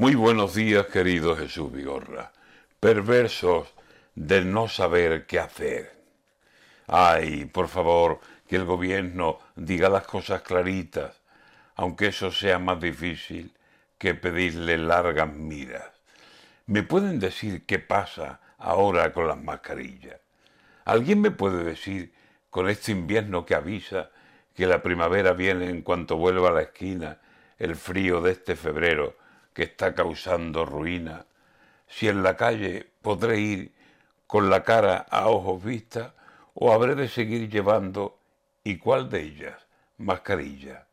Muy buenos días, querido Jesús Vigorra. Perversos de no saber qué hacer. Ay, por favor, que el gobierno diga las cosas claritas, aunque eso sea más difícil que pedirle largas miras. ¿Me pueden decir qué pasa ahora con las mascarillas? ¿Alguien me puede decir con este invierno que avisa que la primavera viene en cuanto vuelva a la esquina el frío de este febrero que está causando ruina? Si en la calle podré ir con la cara a ojos vistas o habré de seguir llevando, ¿y cuál de ellas? Mascarilla.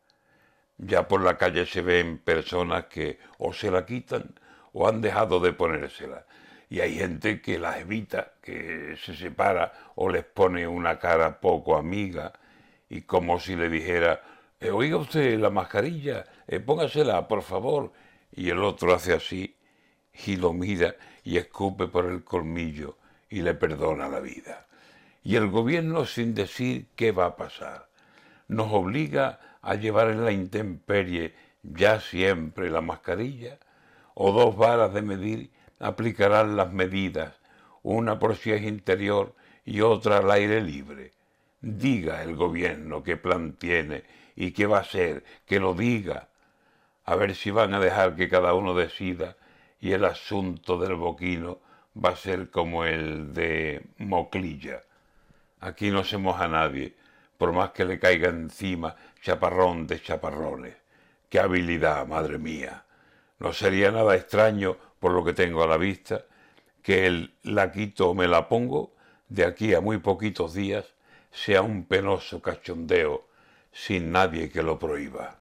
Ya por la calle se ven personas que o se la quitan o han dejado de ponérsela. Y hay gente que las evita, que se separa o les pone una cara poco amiga y como si le dijera, eh, oiga usted la mascarilla, eh, póngasela, por favor. Y el otro hace así y lo mira y escupe por el colmillo y le perdona la vida. Y el gobierno sin decir qué va a pasar. Nos obliga a llevar en la intemperie ya siempre la mascarilla o dos varas de medir aplicarán las medidas, una por si es interior y otra al aire libre. Diga el gobierno qué plan tiene y qué va a hacer, que lo diga. A ver si van a dejar que cada uno decida y el asunto del boquino va a ser como el de Moclilla. Aquí no se moja nadie, por más que le caiga encima chaparrón de chaparrones. ¡Qué habilidad, madre mía! No sería nada extraño, por lo que tengo a la vista, que el la quito o me la pongo de aquí a muy poquitos días sea un penoso cachondeo sin nadie que lo prohíba.